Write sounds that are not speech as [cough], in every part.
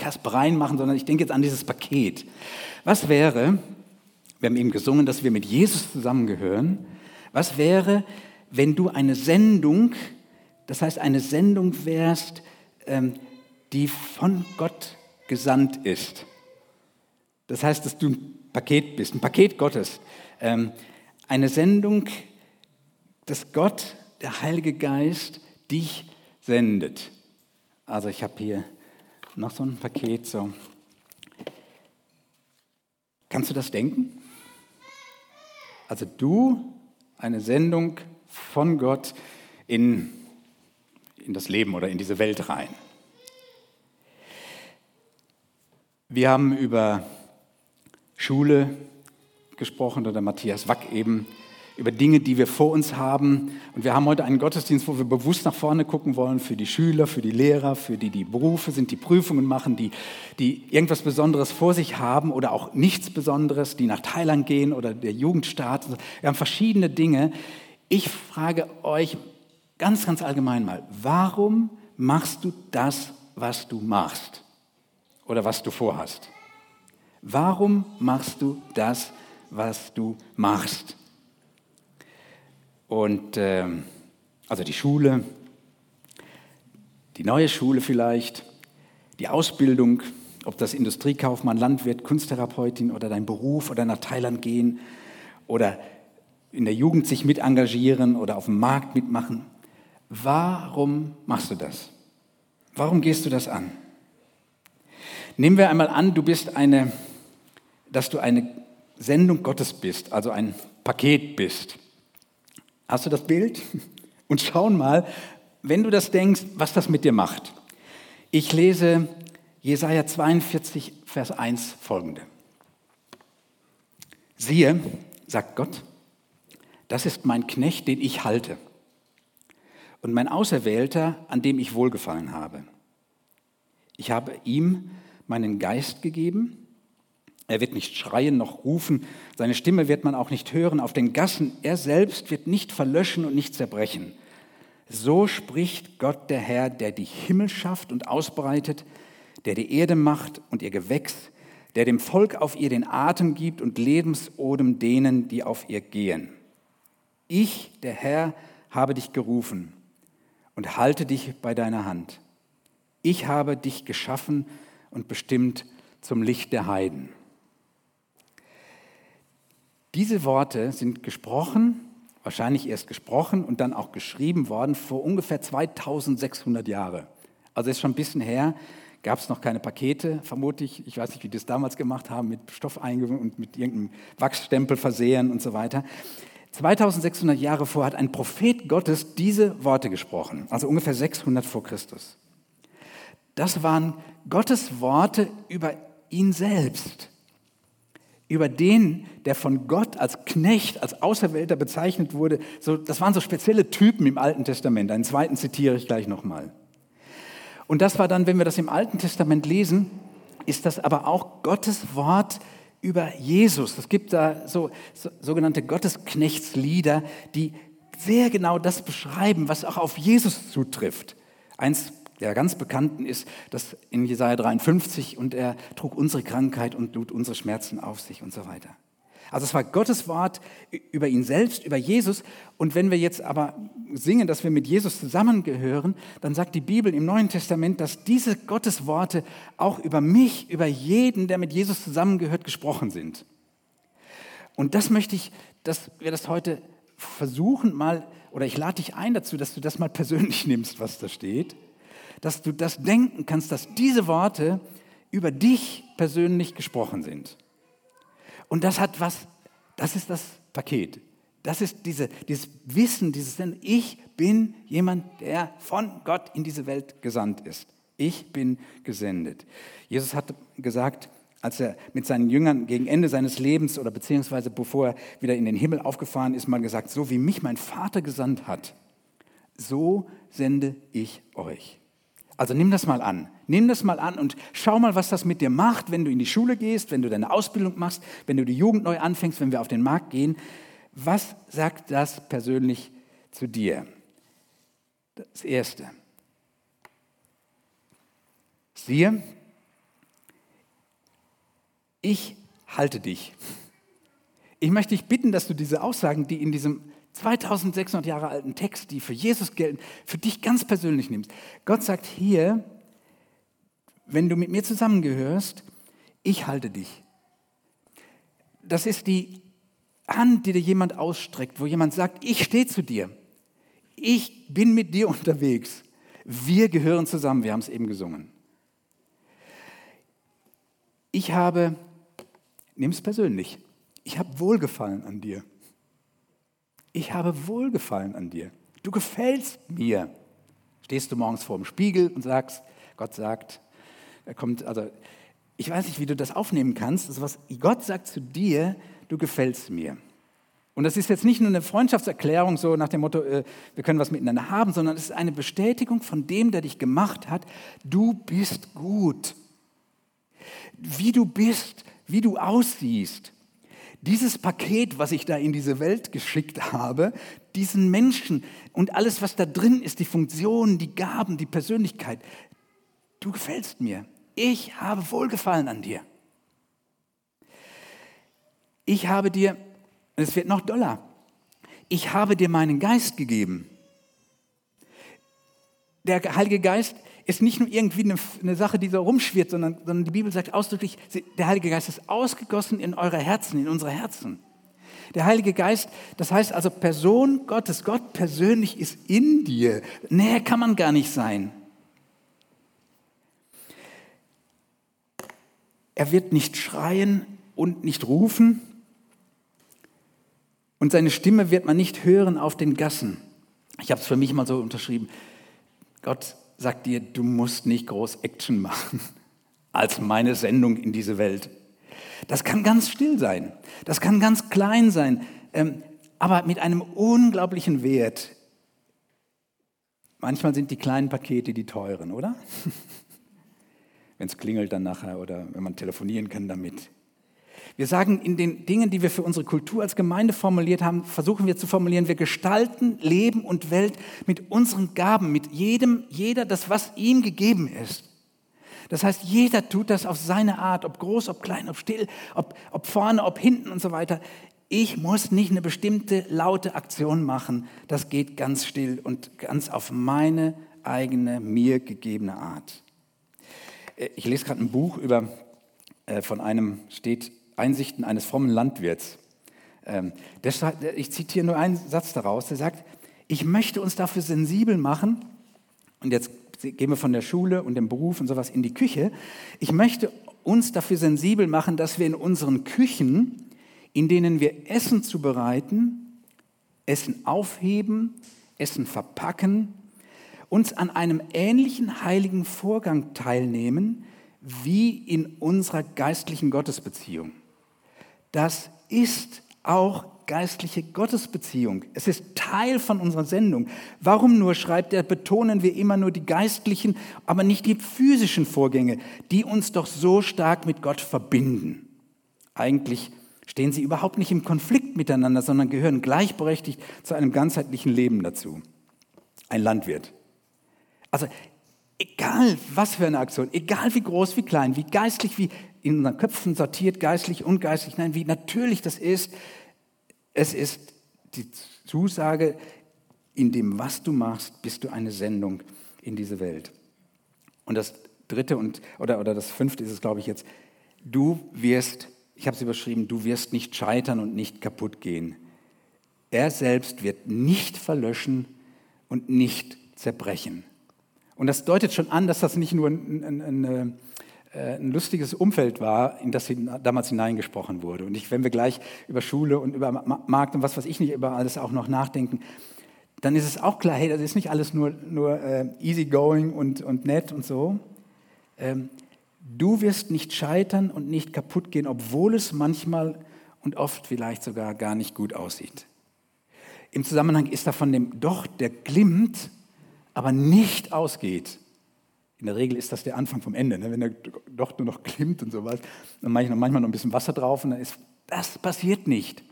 Kasper reinmachen, sondern ich denke jetzt an dieses Paket. Was wäre, wir haben eben gesungen, dass wir mit Jesus zusammengehören, was wäre, wenn du eine Sendung, das heißt eine Sendung wärst, ähm, die von Gott gesandt ist? Das heißt, dass du ein Paket bist, ein Paket Gottes. Ähm, eine Sendung, dass Gott, der Heilige Geist, dich sendet. Also ich habe hier noch so ein Paket. So. Kannst du das denken? Also du, eine Sendung von Gott in, in das Leben oder in diese Welt rein. Wir haben über Schule gesprochen oder Matthias Wack eben über Dinge, die wir vor uns haben. Und wir haben heute einen Gottesdienst, wo wir bewusst nach vorne gucken wollen für die Schüler, für die Lehrer, für die, die Berufe sind, die Prüfungen machen, die, die irgendwas Besonderes vor sich haben oder auch nichts Besonderes, die nach Thailand gehen oder der Jugendstaat. Wir haben verschiedene Dinge. Ich frage euch ganz, ganz allgemein mal, warum machst du das, was du machst oder was du vorhast? Warum machst du das, was du machst? Und äh, also die Schule, die neue Schule vielleicht, die Ausbildung, ob das Industriekaufmann, Landwirt, Kunsttherapeutin oder dein Beruf oder nach Thailand gehen oder in der Jugend sich mit engagieren oder auf dem Markt mitmachen. Warum machst du das? Warum gehst du das an? Nehmen wir einmal an, du bist eine, dass du eine Sendung Gottes bist, also ein Paket bist. Hast du das Bild? Und schauen mal, wenn du das denkst, was das mit dir macht. Ich lese Jesaja 42, Vers 1 folgende. Siehe, sagt Gott, das ist mein Knecht, den ich halte, und mein Auserwählter, an dem ich wohlgefallen habe. Ich habe ihm meinen Geist gegeben, er wird nicht schreien noch rufen, seine Stimme wird man auch nicht hören auf den Gassen, er selbst wird nicht verlöschen und nicht zerbrechen. So spricht Gott der Herr, der die Himmel schafft und ausbreitet, der die Erde macht und ihr Gewächs, der dem Volk auf ihr den Atem gibt und Lebensodem denen, die auf ihr gehen. Ich, der Herr, habe dich gerufen und halte dich bei deiner Hand. Ich habe dich geschaffen und bestimmt zum Licht der Heiden. Diese Worte sind gesprochen, wahrscheinlich erst gesprochen und dann auch geschrieben worden vor ungefähr 2600 Jahren. Also ist schon ein bisschen her, gab es noch keine Pakete, vermutlich. Ich weiß nicht, wie die das damals gemacht haben, mit Stoff eingewoben und mit irgendeinem Wachsstempel versehen und so weiter. 2600 Jahre vor hat ein Prophet Gottes diese Worte gesprochen, also ungefähr 600 vor Christus. Das waren Gottes Worte über ihn selbst über den, der von Gott als Knecht, als Auserwählter bezeichnet wurde. So, das waren so spezielle Typen im Alten Testament. Einen zweiten zitiere ich gleich nochmal. Und das war dann, wenn wir das im Alten Testament lesen, ist das aber auch Gottes Wort über Jesus. Es gibt da so, so sogenannte Gottesknechtslieder, die sehr genau das beschreiben, was auch auf Jesus zutrifft. Eins der ganz bekannten ist das in Jesaja 53 und er trug unsere Krankheit und lud unsere Schmerzen auf sich und so weiter. Also es war Gottes Wort über ihn selbst, über Jesus. Und wenn wir jetzt aber singen, dass wir mit Jesus zusammengehören, dann sagt die Bibel im Neuen Testament, dass diese Gottes Worte auch über mich, über jeden, der mit Jesus zusammengehört, gesprochen sind. Und das möchte ich, dass wir das heute versuchen mal, oder ich lade dich ein dazu, dass du das mal persönlich [laughs] nimmst, was da steht dass du das denken kannst, dass diese Worte über dich persönlich gesprochen sind. Und das hat was, das ist das Paket. Das ist diese, dieses Wissen, dieses ich bin jemand, der von Gott in diese Welt gesandt ist. Ich bin gesendet. Jesus hat gesagt, als er mit seinen Jüngern gegen Ende seines Lebens oder beziehungsweise bevor er wieder in den Himmel aufgefahren ist, mal gesagt, so wie mich mein Vater gesandt hat, so sende ich euch. Also nimm das mal an. Nimm das mal an und schau mal, was das mit dir macht, wenn du in die Schule gehst, wenn du deine Ausbildung machst, wenn du die Jugend neu anfängst, wenn wir auf den Markt gehen. Was sagt das persönlich zu dir? Das Erste. Siehe, ich halte dich. Ich möchte dich bitten, dass du diese Aussagen, die in diesem 2600 Jahre alten Text, die für Jesus gelten, für dich ganz persönlich nimmst. Gott sagt hier, wenn du mit mir zusammengehörst, ich halte dich. Das ist die Hand, die dir jemand ausstreckt, wo jemand sagt, ich stehe zu dir. Ich bin mit dir unterwegs. Wir gehören zusammen, wir haben es eben gesungen. Ich habe, nimm es persönlich, ich habe Wohlgefallen an dir. Ich habe Wohlgefallen an dir. Du gefällst mir. Stehst du morgens vor dem Spiegel und sagst, Gott sagt, er kommt, also ich weiß nicht, wie du das aufnehmen kannst. Also was Gott sagt zu dir, du gefällst mir. Und das ist jetzt nicht nur eine Freundschaftserklärung, so nach dem Motto, äh, wir können was miteinander haben, sondern es ist eine Bestätigung von dem, der dich gemacht hat, du bist gut. Wie du bist, wie du aussiehst, dieses Paket, was ich da in diese Welt geschickt habe, diesen Menschen und alles, was da drin ist, die Funktionen, die Gaben, die Persönlichkeit, du gefällst mir. Ich habe Wohlgefallen an dir. Ich habe dir, es wird noch doller, ich habe dir meinen Geist gegeben. Der Heilige Geist ist nicht nur irgendwie eine, eine Sache, die so rumschwirrt, sondern, sondern die Bibel sagt ausdrücklich, der Heilige Geist ist ausgegossen in eure Herzen, in unsere Herzen. Der Heilige Geist, das heißt also Person Gottes, Gott persönlich ist in dir. Näher kann man gar nicht sein. Er wird nicht schreien und nicht rufen und seine Stimme wird man nicht hören auf den Gassen. Ich habe es für mich mal so unterschrieben. Gott sagt dir, du musst nicht groß Action machen [laughs] als meine Sendung in diese Welt. Das kann ganz still sein, das kann ganz klein sein, ähm, aber mit einem unglaublichen Wert. Manchmal sind die kleinen Pakete die teuren, oder? [laughs] wenn es klingelt dann nachher oder wenn man telefonieren kann damit. Wir sagen in den Dingen, die wir für unsere Kultur als Gemeinde formuliert haben, versuchen wir zu formulieren, wir gestalten Leben und Welt mit unseren Gaben, mit jedem, jeder das, was ihm gegeben ist. Das heißt, jeder tut das auf seine Art, ob groß, ob klein, ob still, ob, ob vorne, ob hinten und so weiter. Ich muss nicht eine bestimmte laute Aktion machen. Das geht ganz still und ganz auf meine eigene, mir gegebene Art. Äh, ich lese gerade ein Buch über, äh, von einem, steht Einsichten eines frommen Landwirts. Ähm, ich zitiere nur einen Satz daraus, der sagt, ich möchte uns dafür sensibel machen, und jetzt gehen wir von der Schule und dem Beruf und sowas in die Küche, ich möchte uns dafür sensibel machen, dass wir in unseren Küchen, in denen wir Essen zubereiten, Essen aufheben, Essen verpacken, uns an einem ähnlichen heiligen Vorgang teilnehmen wie in unserer geistlichen Gottesbeziehung. Das ist auch geistliche Gottesbeziehung. Es ist Teil von unserer Sendung. Warum nur, schreibt er, betonen wir immer nur die geistlichen, aber nicht die physischen Vorgänge, die uns doch so stark mit Gott verbinden. Eigentlich stehen sie überhaupt nicht im Konflikt miteinander, sondern gehören gleichberechtigt zu einem ganzheitlichen Leben dazu. Ein Landwirt. Also egal was für eine Aktion, egal wie groß, wie klein, wie geistlich, wie in unseren Köpfen sortiert, geistlich, ungeistlich, nein, wie natürlich das ist, es ist die Zusage, in dem, was du machst, bist du eine Sendung in diese Welt. Und das dritte und, oder, oder das fünfte ist es, glaube ich, jetzt, du wirst, ich habe es überschrieben, du wirst nicht scheitern und nicht kaputt gehen. Er selbst wird nicht verlöschen und nicht zerbrechen. Und das deutet schon an, dass das nicht nur ein, ein, ein, äh, ein lustiges Umfeld war, in das damals hineingesprochen wurde. Und ich, wenn wir gleich über Schule und über Markt und was weiß ich nicht, über alles auch noch nachdenken, dann ist es auch klar, hey, das ist nicht alles nur, nur äh, easy going und, und nett und so. Ähm, du wirst nicht scheitern und nicht kaputt gehen, obwohl es manchmal und oft vielleicht sogar gar nicht gut aussieht. Im Zusammenhang ist da von dem Docht, der glimmt, aber nicht ausgeht. In der Regel ist das der Anfang vom Ende. Ne? Wenn der doch nur noch klimmt und sowas, dann mache ich noch manchmal noch ein bisschen Wasser drauf und dann ist, das passiert nicht.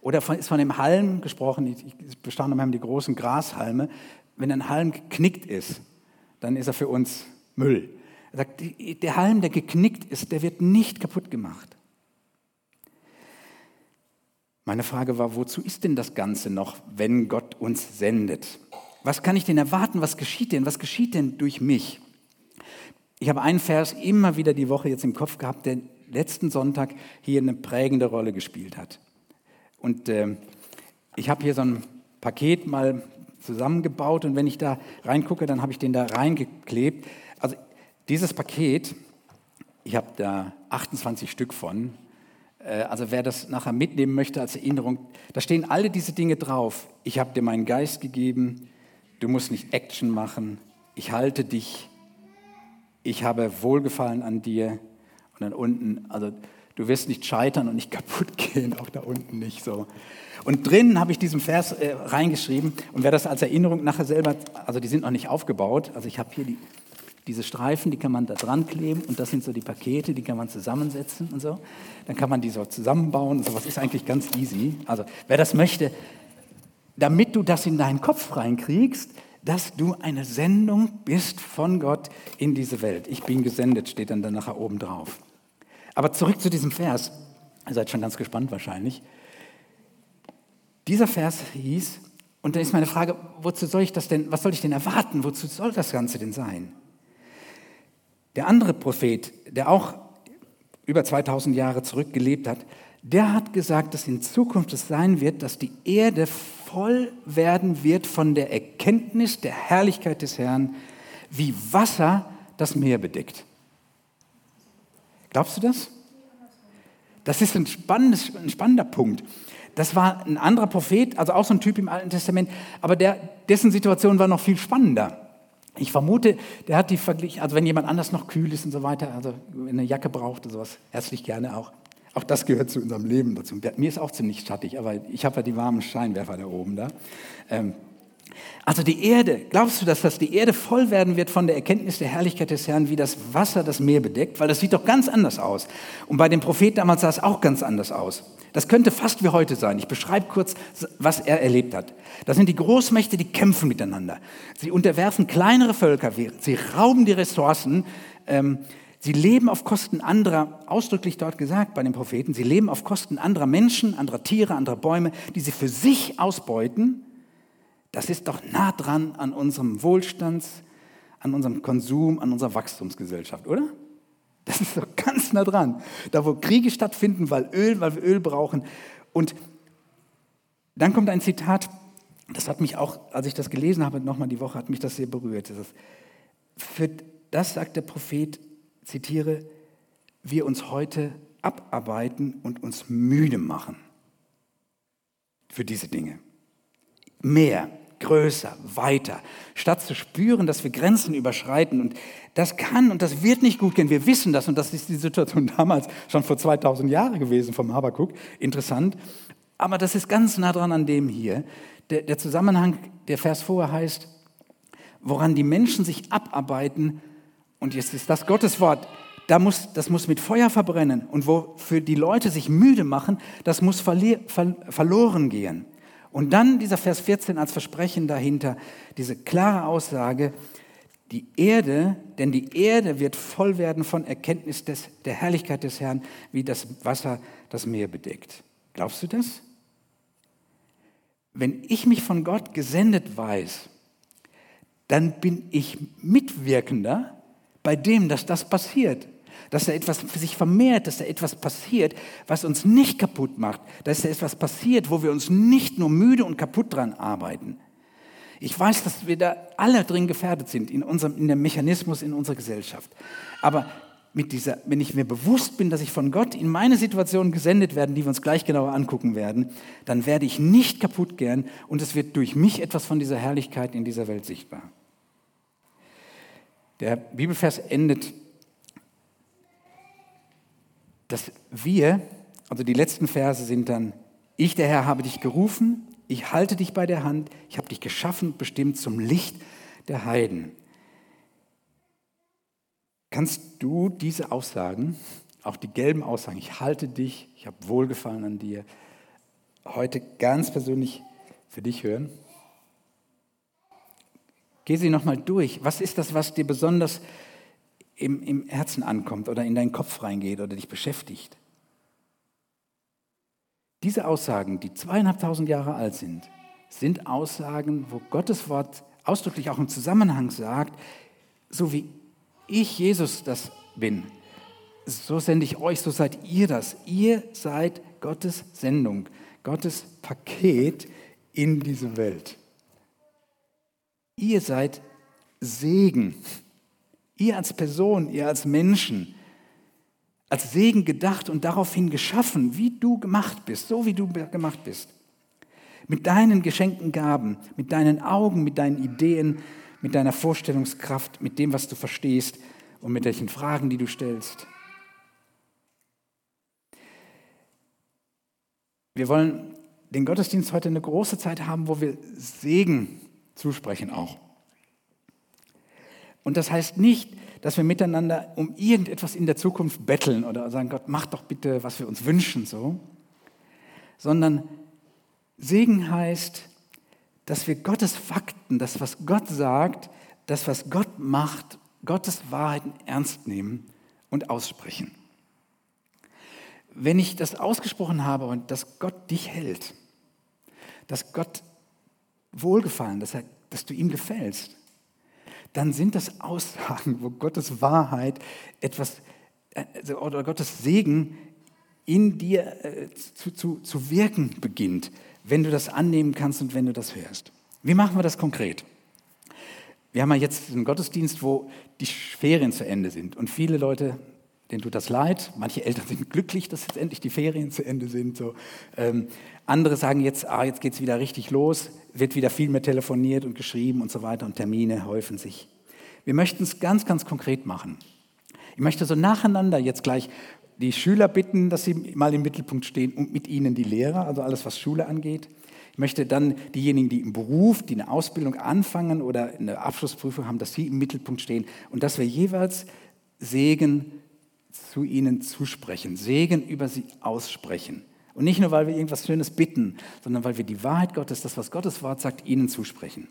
Oder von, ist von dem Halm gesprochen, ich, ich bestand haben die großen Grashalme. Wenn ein Halm geknickt ist, dann ist er für uns Müll. Er sagt, der Halm, der geknickt ist, der wird nicht kaputt gemacht. Meine Frage war, wozu ist denn das Ganze noch, wenn Gott uns sendet? Was kann ich denn erwarten? Was geschieht denn? Was geschieht denn durch mich? Ich habe einen Vers immer wieder die Woche jetzt im Kopf gehabt, der letzten Sonntag hier eine prägende Rolle gespielt hat. Und äh, ich habe hier so ein Paket mal zusammengebaut und wenn ich da reingucke, dann habe ich den da reingeklebt. Also dieses Paket, ich habe da 28 Stück von. Äh, also wer das nachher mitnehmen möchte als Erinnerung, da stehen alle diese Dinge drauf. Ich habe dir meinen Geist gegeben, du musst nicht Action machen, ich halte dich, ich habe Wohlgefallen an dir. Und dann unten, also du wirst nicht scheitern und nicht [laughs] kaputt gehen, auch da unten nicht so. Und drinnen habe ich diesen Vers äh, reingeschrieben und wer das als Erinnerung nachher selber, also die sind noch nicht aufgebaut, also ich habe hier die, diese Streifen, die kann man da dran kleben und das sind so die Pakete, die kann man zusammensetzen und so. Dann kann man die so zusammenbauen und sowas ist eigentlich ganz easy. Also wer das möchte, damit du das in deinen Kopf reinkriegst, dass du eine Sendung bist von Gott in diese Welt. Ich bin gesendet, steht dann da nachher oben drauf. Aber zurück zu diesem Vers. Ihr seid schon ganz gespannt wahrscheinlich. Dieser Vers hieß, und dann ist meine Frage, wozu soll ich das denn, was soll ich denn erwarten? Wozu soll das Ganze denn sein? Der andere Prophet, der auch über 2000 Jahre zurückgelebt hat, der hat gesagt, dass in Zukunft es sein wird, dass die Erde voll werden wird von der Erkenntnis der Herrlichkeit des Herrn, wie Wasser das Meer bedeckt. Glaubst du das? Das ist ein, ein spannender Punkt. Das war ein anderer Prophet, also auch so ein Typ im Alten Testament, aber der, dessen Situation war noch viel spannender. Ich vermute, der hat die verglichen, also wenn jemand anders noch kühl ist und so weiter, also eine Jacke braucht oder sowas, herzlich gerne auch. Auch das gehört zu unserem Leben dazu. Mir ist auch ziemlich schattig, aber ich habe ja die warmen Scheinwerfer da oben da. Ähm, also die Erde, glaubst du, dass das die Erde voll werden wird von der Erkenntnis der Herrlichkeit des Herrn, wie das Wasser das Meer bedeckt? Weil das sieht doch ganz anders aus. Und bei dem Prophet damals sah es auch ganz anders aus. Das könnte fast wie heute sein. Ich beschreibe kurz, was er erlebt hat. Das sind die Großmächte, die kämpfen miteinander. Sie unterwerfen kleinere Völker, sie rauben die Ressourcen, ähm, sie leben auf Kosten anderer, ausdrücklich dort gesagt bei den Propheten, sie leben auf Kosten anderer Menschen, anderer Tiere, anderer Bäume, die sie für sich ausbeuten das ist doch nah dran an unserem Wohlstands, an unserem Konsum, an unserer Wachstumsgesellschaft, oder? Das ist doch ganz nah dran. Da, wo Kriege stattfinden, weil Öl, weil wir Öl brauchen. Und dann kommt ein Zitat, das hat mich auch, als ich das gelesen habe, nochmal die Woche, hat mich das sehr berührt. Das, ist, für das sagt der Prophet, zitiere, wir uns heute abarbeiten und uns müde machen für diese Dinge. Mehr, größer, weiter, statt zu spüren, dass wir Grenzen überschreiten. Und das kann und das wird nicht gut gehen. Wir wissen das und das ist die Situation [laughs] damals schon vor 2000 Jahren gewesen vom Habakuk. Interessant. Aber das ist ganz nah dran an dem hier. Der, der Zusammenhang, der Vers vorher heißt, woran die Menschen sich abarbeiten, und jetzt ist das Gottes Wort, da muss, das muss mit Feuer verbrennen. Und wofür die Leute sich müde machen, das muss verloren gehen. Und dann dieser Vers 14 als Versprechen dahinter, diese klare Aussage, die Erde, denn die Erde wird voll werden von Erkenntnis des, der Herrlichkeit des Herrn, wie das Wasser das Meer bedeckt. Glaubst du das? Wenn ich mich von Gott gesendet weiß, dann bin ich Mitwirkender bei dem, dass das passiert dass da etwas sich vermehrt, dass da etwas passiert, was uns nicht kaputt macht, dass da etwas passiert, wo wir uns nicht nur müde und kaputt dran arbeiten. Ich weiß, dass wir da alle drin gefährdet sind, in, unserem, in dem Mechanismus in unserer Gesellschaft. Aber mit dieser, wenn ich mir bewusst bin, dass ich von Gott in meine Situation gesendet werde, die wir uns gleich genauer angucken werden, dann werde ich nicht kaputt gehen und es wird durch mich etwas von dieser Herrlichkeit in dieser Welt sichtbar. Der Bibelvers endet dass wir, also die letzten Verse sind dann, ich, der Herr, habe dich gerufen, ich halte dich bei der Hand, ich habe dich geschaffen und bestimmt zum Licht der Heiden. Kannst du diese Aussagen, auch die gelben Aussagen, ich halte dich, ich habe Wohlgefallen an dir, heute ganz persönlich für dich hören? Geh sie nochmal durch. Was ist das, was dir besonders im, im Herzen ankommt oder in deinen Kopf reingeht oder dich beschäftigt. Diese Aussagen, die zweieinhalbtausend Jahre alt sind, sind Aussagen, wo Gottes Wort ausdrücklich auch im Zusammenhang sagt, so wie ich Jesus das bin, so sende ich euch, so seid ihr das. Ihr seid Gottes Sendung, Gottes Paket in diese Welt. Ihr seid Segen. Ihr als Person, ihr als Menschen, als Segen gedacht und daraufhin geschaffen, wie du gemacht bist, so wie du gemacht bist. Mit deinen geschenkten Gaben, mit deinen Augen, mit deinen Ideen, mit deiner Vorstellungskraft, mit dem, was du verstehst und mit welchen Fragen, die du stellst. Wir wollen den Gottesdienst heute eine große Zeit haben, wo wir Segen zusprechen auch. Und das heißt nicht, dass wir miteinander um irgendetwas in der Zukunft betteln oder sagen, Gott, mach doch bitte, was wir uns wünschen, so, sondern Segen heißt, dass wir Gottes Fakten, das, was Gott sagt, das, was Gott macht, Gottes Wahrheiten ernst nehmen und aussprechen. Wenn ich das ausgesprochen habe und dass Gott dich hält, dass Gott wohlgefallen, dass, er, dass du ihm gefällst, dann sind das Aussagen, wo Gottes Wahrheit etwas äh, oder Gottes Segen in dir äh, zu, zu, zu wirken beginnt, wenn du das annehmen kannst und wenn du das hörst. Wie machen wir das konkret? Wir haben ja jetzt einen Gottesdienst, wo die Ferien zu Ende sind und viele Leute denen tut das leid. Manche Eltern sind glücklich, dass jetzt endlich die Ferien zu Ende sind. So. Ähm, andere sagen jetzt, ah, jetzt geht es wieder richtig los, wird wieder viel mehr telefoniert und geschrieben und so weiter und Termine häufen sich. Wir möchten es ganz, ganz konkret machen. Ich möchte so nacheinander jetzt gleich die Schüler bitten, dass sie mal im Mittelpunkt stehen und mit ihnen die Lehrer, also alles, was Schule angeht. Ich möchte dann diejenigen, die im Beruf, die eine Ausbildung anfangen oder eine Abschlussprüfung haben, dass sie im Mittelpunkt stehen und dass wir jeweils Segen zu ihnen zusprechen, Segen über sie aussprechen. Und nicht nur, weil wir irgendwas Schönes bitten, sondern weil wir die Wahrheit Gottes, das, was Gottes Wort sagt, ihnen zusprechen.